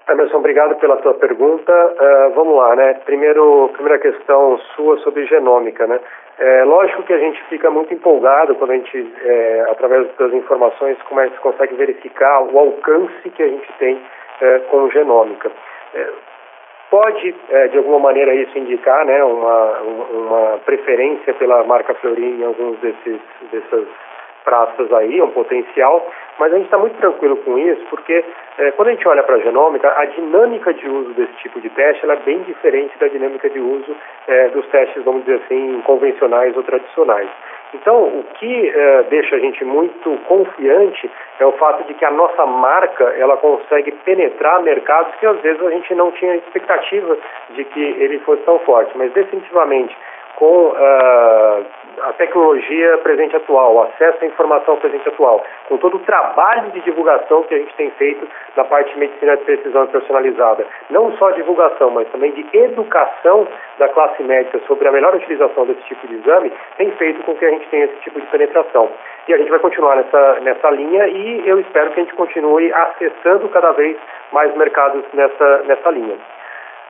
Emerson, obrigado pela tua pergunta. Uh, vamos lá, né? Primeiro, primeira questão sua sobre genômica, né? É lógico que a gente fica muito empolgado quando a gente, é, através das informações, como a gente consegue verificar o alcance que a gente tem é, com genômica. É, pode, é, de alguma maneira, isso indicar né, uma, uma preferência pela marca Fleury em alguns desses, dessas praças aí, um potencial, mas a gente está muito tranquilo com isso, porque é, quando a gente olha para a genômica, a dinâmica de uso desse tipo de teste é bem diferente da dinâmica de uso é, dos testes, vamos dizer assim, convencionais ou tradicionais. Então, o que é, deixa a gente muito confiante é o fato de que a nossa marca ela consegue penetrar mercados que às vezes a gente não tinha expectativa de que ele fosse tão forte, mas definitivamente com uh, a tecnologia presente atual, o acesso à informação presente atual, com todo o trabalho de divulgação que a gente tem feito na parte de medicina de precisão personalizada. Não só divulgação, mas também de educação da classe médica sobre a melhor utilização desse tipo de exame, tem feito com que a gente tenha esse tipo de penetração. E a gente vai continuar nessa, nessa linha e eu espero que a gente continue acessando cada vez mais mercados nessa, nessa linha.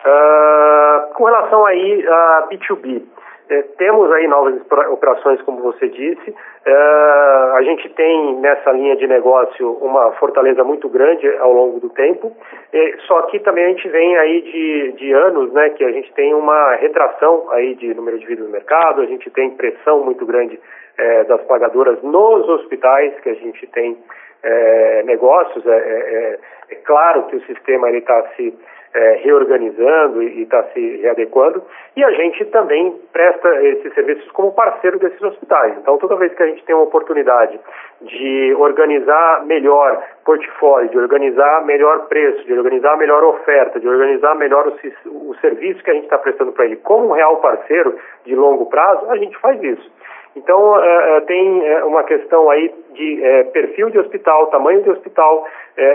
Uh, com relação aí a B2B, é, temos aí novas operações, como você disse. É, a gente tem nessa linha de negócio uma fortaleza muito grande ao longo do tempo. É, só que também a gente vem aí de, de anos, né, que a gente tem uma retração aí de número de vidas no mercado. A gente tem pressão muito grande é, das pagadoras nos hospitais, que a gente tem é, negócios. É, é, é claro que o sistema está se é, reorganizando e está se readequando, e a gente também presta esses serviços como parceiro desses hospitais. Então, toda vez que a gente tem uma oportunidade de organizar melhor portfólio, de organizar melhor preço, de organizar melhor oferta, de organizar melhor o, o serviço que a gente está prestando para ele como um real parceiro de longo prazo, a gente faz isso. Então, uh, tem uh, uma questão aí de perfil de hospital, tamanho de hospital,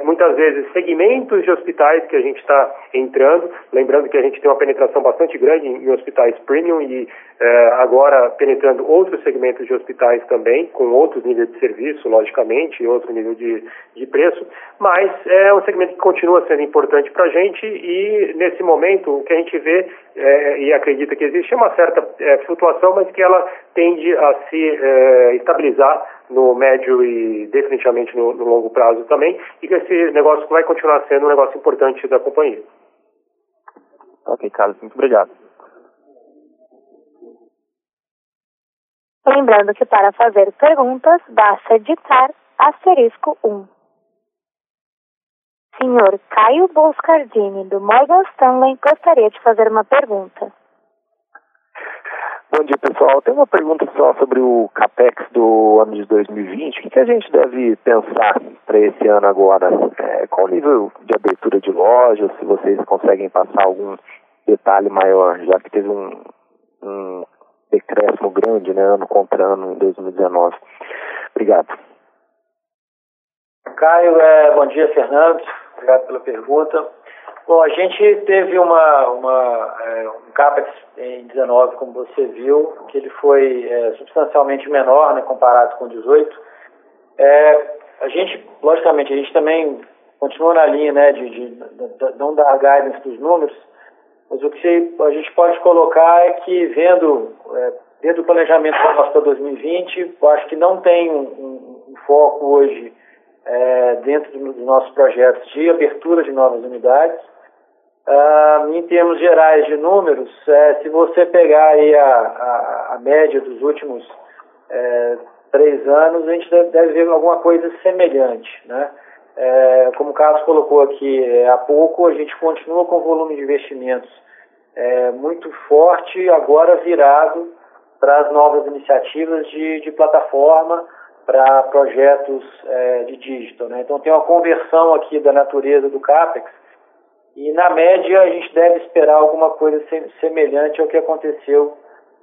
muitas vezes segmentos de hospitais que a gente está entrando. Lembrando que a gente tem uma penetração bastante grande em hospitais premium e agora penetrando outros segmentos de hospitais também, com outros níveis de serviço, logicamente, e outro nível de, de preço. Mas é um segmento que continua sendo importante para a gente e, nesse momento, o que a gente vê e acredita que existe é uma certa flutuação, mas que ela tende a se é, estabilizar no médio e definitivamente no, no, longo prazo também, e que esse negócio vai continuar sendo um negócio importante da companhia. Ok, Carlos, muito obrigado. Lembrando que para fazer perguntas, basta digitar asterisco 1. Senhor Caio Boscardini, do Morgan Stanley, gostaria de fazer uma pergunta. Bom dia, pessoal. Tem uma pergunta só sobre o CAPEX do ano de 2020. O que, que a gente deve pensar para esse ano agora? É, qual o nível de abertura de lojas? Se vocês conseguem passar algum detalhe maior, já que teve um, um decréscimo grande, né, ano contra ano em 2019. Obrigado. Caio, é, bom dia, Fernando. Obrigado pela pergunta. Bom, a gente teve uma, uma, é, um CAPEX em 19, como você viu, que ele foi é, substancialmente menor né, comparado com 18. É, a gente, logicamente, a gente também continua na linha né, de, de, de não dar guidance dos números, mas o que a gente pode colocar é que, vendo, é, desde o planejamento nosso para 2020, eu acho que não tem um, um, um foco hoje é, dentro dos nossos projetos de abertura de novas unidades. Uh, em termos gerais de números, é, se você pegar aí a, a, a média dos últimos é, três anos, a gente deve, deve, ver alguma coisa semelhante. Né? É, como o Carlos colocou aqui é, há pouco, a gente continua com volume de investimentos é, muito forte, agora virado para as novas iniciativas de, de plataforma para projetos é, de digital. Né? Então tem uma conversão aqui da natureza do CAPEX e na média a gente deve esperar alguma coisa semelhante ao que aconteceu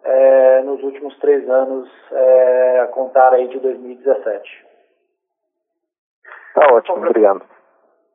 é, nos últimos três anos, é, a contar aí de 2017. Tá ótimo, obrigado.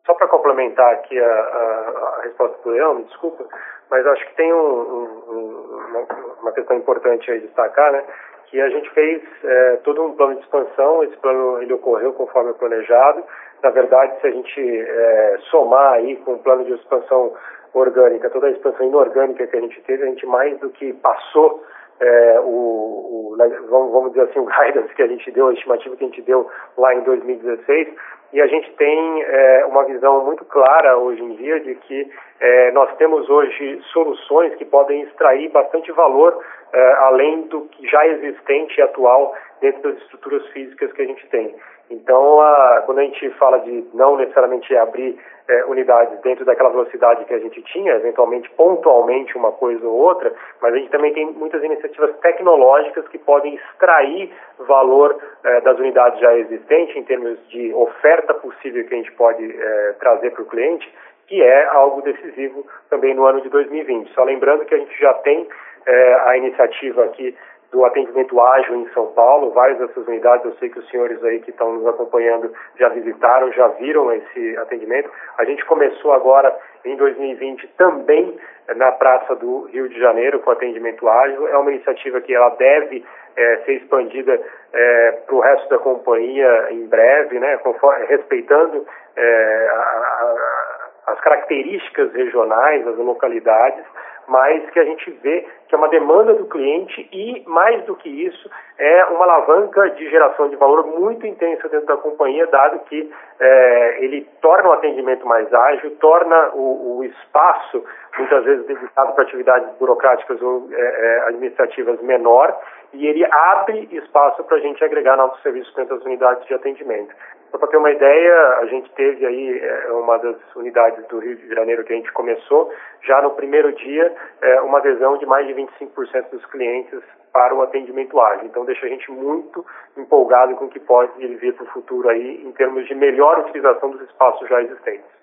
Só para complementar aqui a, a, a resposta do Leão, me desculpa, mas acho que tem um, um, uma, questão importante aí destacar, né? Que a gente fez é, todo um plano de expansão, esse plano ele ocorreu conforme planejado, na verdade, se a gente é, somar aí com o plano de expansão orgânica, toda a expansão inorgânica que a gente teve, a gente mais do que passou é, o, o, vamos dizer assim, o guidance que a gente deu, a estimativa que a gente deu lá em 2016, e a gente tem é, uma visão muito clara hoje em dia de que é, nós temos hoje soluções que podem extrair bastante valor é, além do que já existente e atual dentro das estruturas físicas que a gente tem. Então, a, quando a gente fala de não necessariamente abrir é, unidades dentro daquela velocidade que a gente tinha, eventualmente pontualmente uma coisa ou outra, mas a gente também tem muitas iniciativas tecnológicas que podem extrair valor é, das unidades já existentes em termos de oferta possível que a gente pode é, trazer para o cliente, que é algo decisivo também no ano de 2020. Só lembrando que a gente já tem é, a iniciativa aqui do atendimento ágil em São Paulo, várias dessas unidades, eu sei que os senhores aí que estão nos acompanhando já visitaram, já viram esse atendimento. A gente começou agora em 2020 também na Praça do Rio de Janeiro com atendimento ágil. É uma iniciativa que ela deve é, ser expandida é, para o resto da companhia em breve, né, conforme, respeitando é, a, a, as características regionais, as localidades, mas que a gente vê que é uma demanda do cliente e, mais do que isso, é uma alavanca de geração de valor muito intensa dentro da companhia, dado que é, ele torna o atendimento mais ágil, torna o, o espaço, muitas vezes dedicado para atividades burocráticas ou é, é administrativas, menor, e ele abre espaço para a gente agregar novos serviços dentro das unidades de atendimento. Só para ter uma ideia, a gente teve aí é, uma das unidades do Rio de Janeiro que a gente começou, já no primeiro dia, é, uma adesão de mais de 25% dos clientes para o atendimento ágil. Então deixa a gente muito empolgado com o que pode vir para o futuro aí em termos de melhor utilização dos espaços já existentes.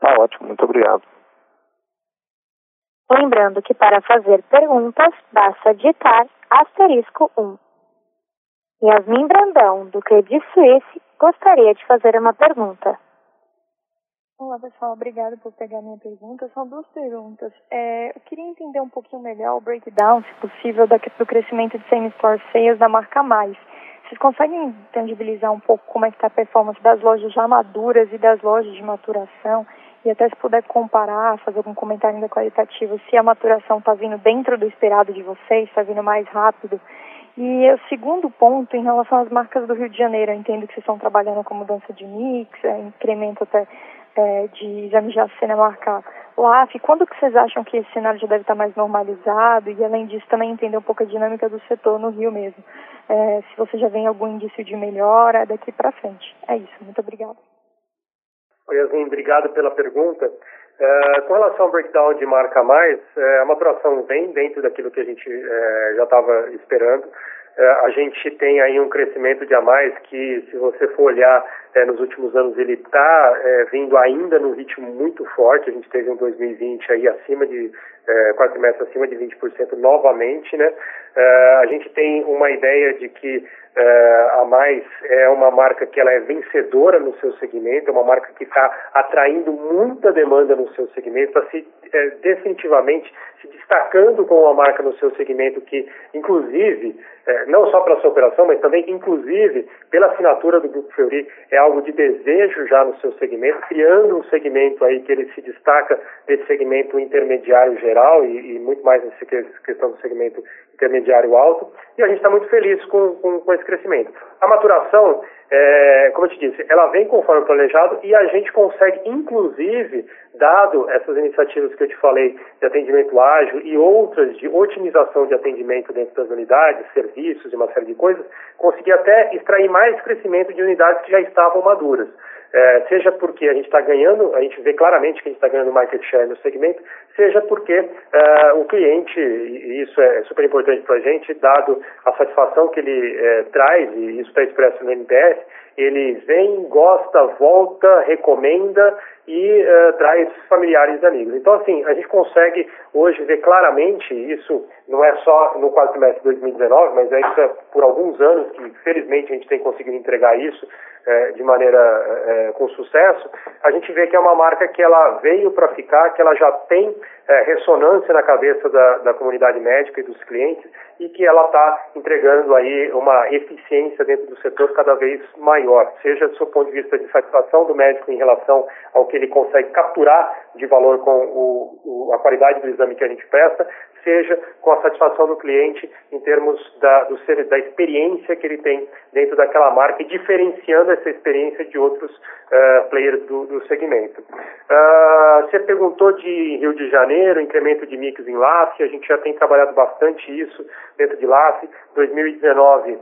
Tá ótimo, muito obrigado. Lembrando que para fazer perguntas, basta digitar asterisco 1. Yasmin Brandão, do Credit Suisse, gostaria de fazer uma pergunta. Olá pessoal, obrigada por pegar minha pergunta. São duas perguntas. É, eu queria entender um pouquinho melhor o breakdown, se possível, do crescimento de same-store sales da marca Mais. Vocês conseguem tangibilizar um pouco como é que está a performance das lojas já maduras e das lojas de maturação? E até se puder comparar, fazer algum comentário ainda qualitativo, se a maturação está vindo dentro do esperado de vocês, está vindo mais rápido. E o segundo ponto, em relação às marcas do Rio de Janeiro, eu entendo que vocês estão trabalhando com mudança de mix, é, incremento até é, de exame de AC na marca LAF. Quando que vocês acham que esse cenário já deve estar mais normalizado? E além disso, também entender um pouco a dinâmica do setor no Rio mesmo. É, se você já vê algum indício de melhora daqui para frente. É isso, muito obrigada. Yasmin, obrigado pela pergunta. Uh, com relação ao breakdown de marca mais, uh, a maturação vem dentro daquilo que a gente uh, já estava esperando. a gente tem aí um crescimento de a mais que, se você for olhar nos últimos anos, ele está vindo ainda num ritmo muito forte. A gente teve um 2020 aí acima de, quase trimestre acima de 20% novamente, né? a gente tem uma ideia de que Uh, a Mais é uma marca que ela é vencedora no seu segmento, é uma marca que está atraindo muita demanda no seu segmento, está se é, definitivamente se destacando como uma marca no seu segmento que, inclusive, é, não só pela sua operação, mas também, inclusive, pela assinatura do Grupo Fleury, é algo de desejo já no seu segmento, criando um segmento aí que ele se destaca desse segmento intermediário geral e, e muito mais nessa questão do segmento intermediário alto, e a gente está muito feliz com, com, com esse crescimento. A maturação, é, como eu te disse, ela vem conforme planejado e a gente consegue, inclusive, dado essas iniciativas que eu te falei de atendimento ágil e outras de otimização de atendimento dentro das unidades, serviços e uma série de coisas, conseguir até extrair mais crescimento de unidades que já estavam maduras. É, seja porque a gente está ganhando, a gente vê claramente que a gente está ganhando market share no segmento, seja porque é, o cliente, e isso é super importante para a gente, dado a satisfação que ele é, traz, e isso está expresso no NPS, ele vem, gosta, volta, recomenda e uh, traz familiares e amigos. Então, assim, a gente consegue hoje ver claramente isso, não é só no quarto trimestre de 2019, mas é isso é por alguns anos que, felizmente, a gente tem conseguido entregar isso é, de maneira é, com sucesso, a gente vê que é uma marca que ela veio para ficar, que ela já tem é, ressonância na cabeça da, da comunidade médica e dos clientes, e que ela está entregando aí uma eficiência dentro do setor cada vez maior, seja do seu ponto de vista de satisfação do médico em relação ao que ele consegue capturar de valor com o, o, a qualidade do exame que a gente presta, seja com a satisfação do cliente em termos da, do, da experiência que ele tem dentro daquela marca e diferenciando essa experiência de outros uh, players do, do segmento. Uh, você perguntou de Rio de Janeiro, incremento de mix em LAF, a gente já tem trabalhado bastante isso dentro de LAF. 2019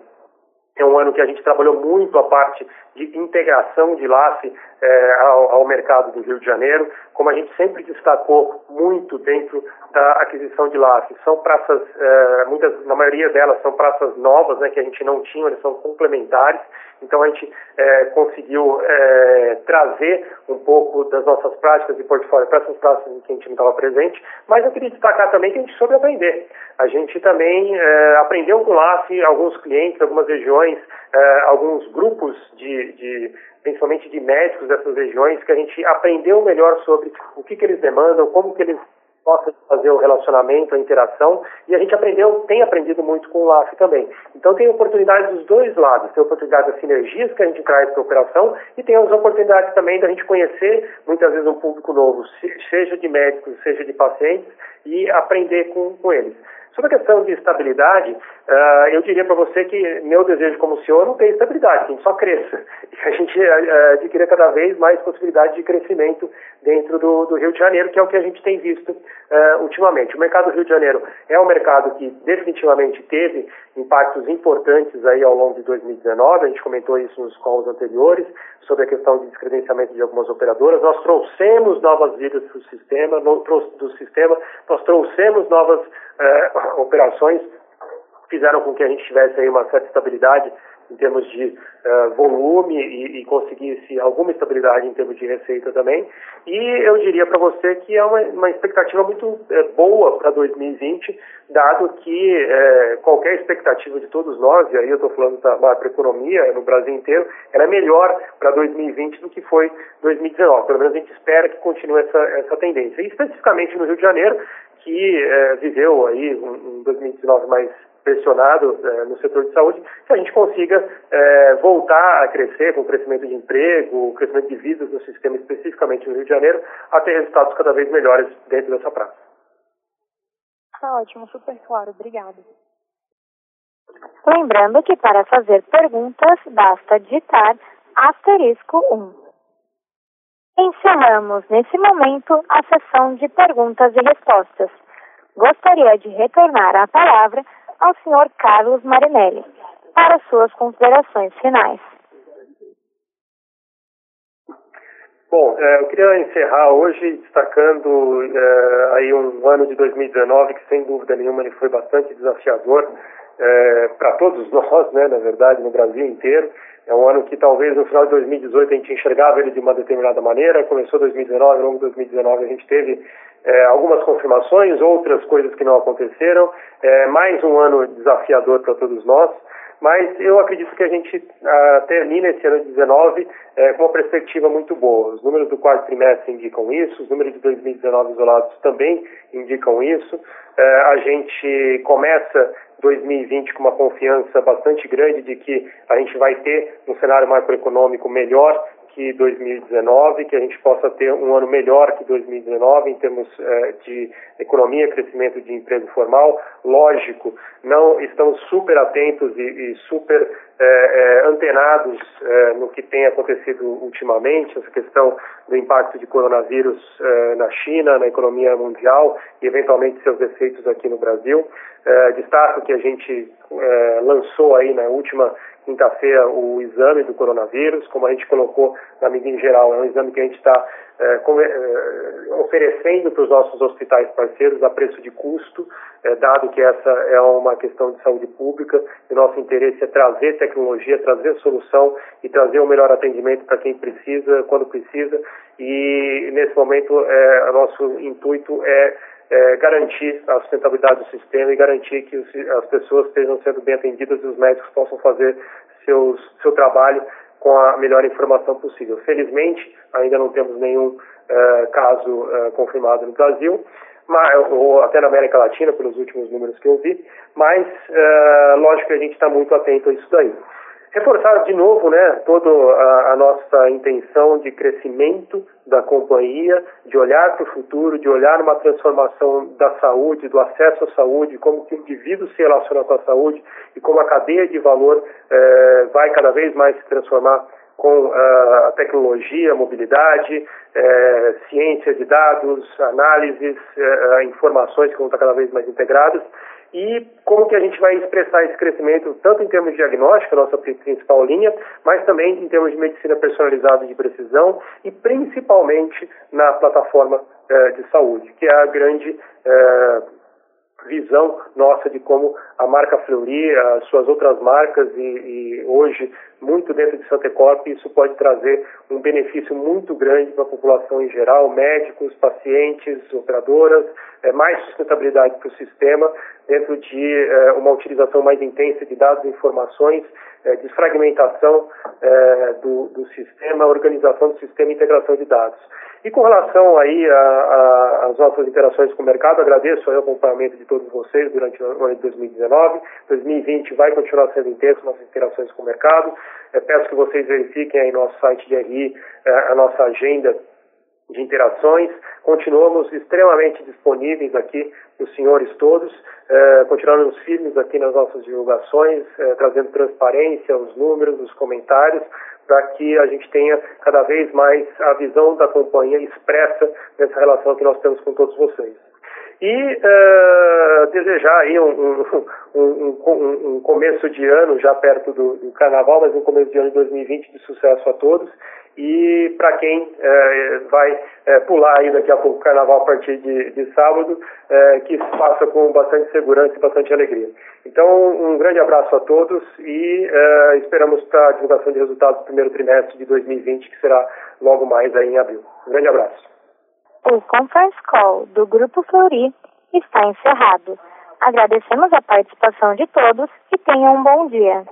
é um ano que a gente trabalhou muito a parte de integração de LAF eh, ao, ao, mercado do Rio de Janeiro, como a gente sempre destacou muito dentro da aquisição de LAF. São praças, eh, muitas, na maioria delas são praças novas, né, que a gente não tinha, elas são complementares, então a gente eh, conseguiu trazer um pouco das nossas práticas de portfólio para essas praças em que a gente não estava presente, mas eu queria destacar também que a gente soube aprender. A gente também aprendeu com LAF alguns clientes, algumas regiões, alguns grupos de, de principalmente de médicos dessas regiões, que a gente aprendeu melhor sobre o que, que eles demandam, como que eles possam fazer o relacionamento, a interação, e a gente aprendeu, tem aprendido muito com o LAF também. Então tem oportunidades dos dois lados, tem oportunidade das sinergias que a gente traz para a operação e tem as oportunidades também da gente conhecer muitas vezes um público novo, seja de médicos, seja de pacientes, e aprender com, com eles. Sobre a questão de estabilidade, uh, eu diria para você que meu desejo como senhor não tem estabilidade, que a gente só cresça. E a gente uh, adquira cada vez mais possibilidade de crescimento dentro do, do, Rio de Janeiro, que é o que a gente tem visto uh, ultimamente. O mercado do Rio de Janeiro é um mercado que definitivamente teve impactos importantes aí ao longo de 2019, a gente comentou isso nos calls anteriores, sobre a questão de descredenciamento de algumas operadoras. Nós trouxemos novas vidas para o sistema, no, do sistema, nós trouxemos novas operações, fizeram com que a gente tivesse aí uma certa estabilidade em termos de uh, volume e, e, conseguisse alguma estabilidade em termos de receita também. E eu diria para você que é uma, uma expectativa muito uh, boa para 2020, dado que uh, qualquer expectativa de todos nós, e aí eu estou falando da macroeconomia no Brasil inteiro, ela é melhor para 2020 do que foi 2019. Pelo menos a gente espera que continue essa, essa tendência. E especificamente no Rio de Janeiro, que viveu aí um, um 2019 mais pressionado é, no setor de saúde, que a gente consiga é, voltar a crescer com o crescimento de emprego, o crescimento de vidas no sistema, especificamente no Rio de Janeiro, a ter resultados cada vez melhores dentro dessa praça. Tá ótimo, super claro. Obrigada. Lembrando que para fazer perguntas, basta digitar asterisco 1. Encerramos nesse momento a sessão de perguntas e respostas. Gostaria de retornar a palavra ao senhor Carlos Marinelli para suas considerações finais. Bom, é, eu queria encerrar hoje destacando é, aí um ano de 2019 que sem dúvida nenhuma ele foi bastante desafiador é, para todos nós, né, na verdade, no Brasil inteiro. É um ano que talvez no final de 2018 a gente enxergava ele de uma determinada maneira, começou 2019, ao longo de 2019 a gente teve é, algumas confirmações, outras coisas que não aconteceram, é, mais um ano desafiador para todos nós, mas eu acredito que a gente ah, termina esse ano de 2019 é, com uma perspectiva muito boa. Os números do quarto trimestre indicam isso, os números de 2019 isolados também indicam isso. É, a gente começa 2020 com uma confiança bastante grande de que a gente vai ter um cenário macroeconômico melhor que 2019, que a gente possa ter um ano melhor que 2019 em termos eh, de economia, crescimento de emprego formal. Lógico, não estamos super atentos e, e super eh, eh, antenados no que tem acontecido ultimamente, essa questão do impacto de coronavírus na China, na economia mundial e eventualmente seus efeitos aqui no Brasil. destaco que a gente lançou aí na última quinta-feira o exame do coronavírus, como a gente colocou na mídia em geral, é um exame que a gente está é, é, oferecendo para os nossos hospitais parceiros a preço de custo, é, dado que essa é uma questão de saúde pública, e nosso interesse é trazer tecnologia, trazer solução e trazer o um melhor atendimento para quem precisa, quando precisa, e nesse momento é, nosso intuito é é, garantir a sustentabilidade do sistema e garantir que os, as pessoas estejam sendo bem atendidas e os médicos possam fazer seus, seu trabalho com a melhor informação possível. Felizmente, ainda não temos nenhum uh, caso uh, confirmado no Brasil, mas, ou até na América Latina, pelos últimos números que eu vi, mas uh, lógico que a gente está muito atento a isso daí. Reforçar de novo né, toda a, nossa intenção de crescimento da companhia, de olhar para o futuro, de olhar uma transformação da saúde, do acesso à saúde, como que o indivíduo se relaciona com a saúde e como a cadeia de valor eh, vai cada vez mais se transformar com a tecnologia, a mobilidade, eh, ciência de dados, análises, eh, informações que vão estar cada vez mais integradas e como que a gente vai expressar esse crescimento tanto em termos de diagnóstico, nossa principal linha, mas também em termos de medicina personalizada de precisão e principalmente na plataforma eh, de saúde, que é a grande eh, visão nossa de como a marca Fleury, as suas outras marcas e, e hoje muito dentro de Santa Corp, isso pode trazer um benefício muito grande para a população em geral, médicos, pacientes, operadoras, é, mais sustentabilidade para o sistema, dentro de é, uma utilização mais intensa de dados e informações, é, desfragmentação é, do, do sistema, organização do sistema e integração de dados. E com relação aí às nossas interações com o mercado, agradeço o acompanhamento de todos vocês durante o ano de 2019. 2020 vai continuar sendo intenso nossas interações com o mercado. Eu peço que vocês verifiquem aí no nosso site de RI eh, a nossa agenda de interações. Continuamos extremamente disponíveis aqui os senhores todos, eh, continuamos firmes aqui nas nossas divulgações, eh, trazendo transparência, os números, os comentários, para que a gente tenha cada vez mais a visão da companhia expressa nessa relação que nós temos com todos vocês. E uh, desejar aí um, um, um, um, começo de ano, já perto do, do, carnaval, mas um começo de ano de 2020 de sucesso a todos. E para quem uh, vai uh, pular aí daqui a pouco o carnaval a partir de, de sábado, que faça com bastante segurança e bastante alegria. Então, um grande abraço a todos e esperamos para a divulgação de resultados do primeiro trimestre de 2020, que será logo mais aí em abril. Um grande abraço. O conference call do Grupo Flori está encerrado. Agradecemos a participação de todos e tenham um bom dia.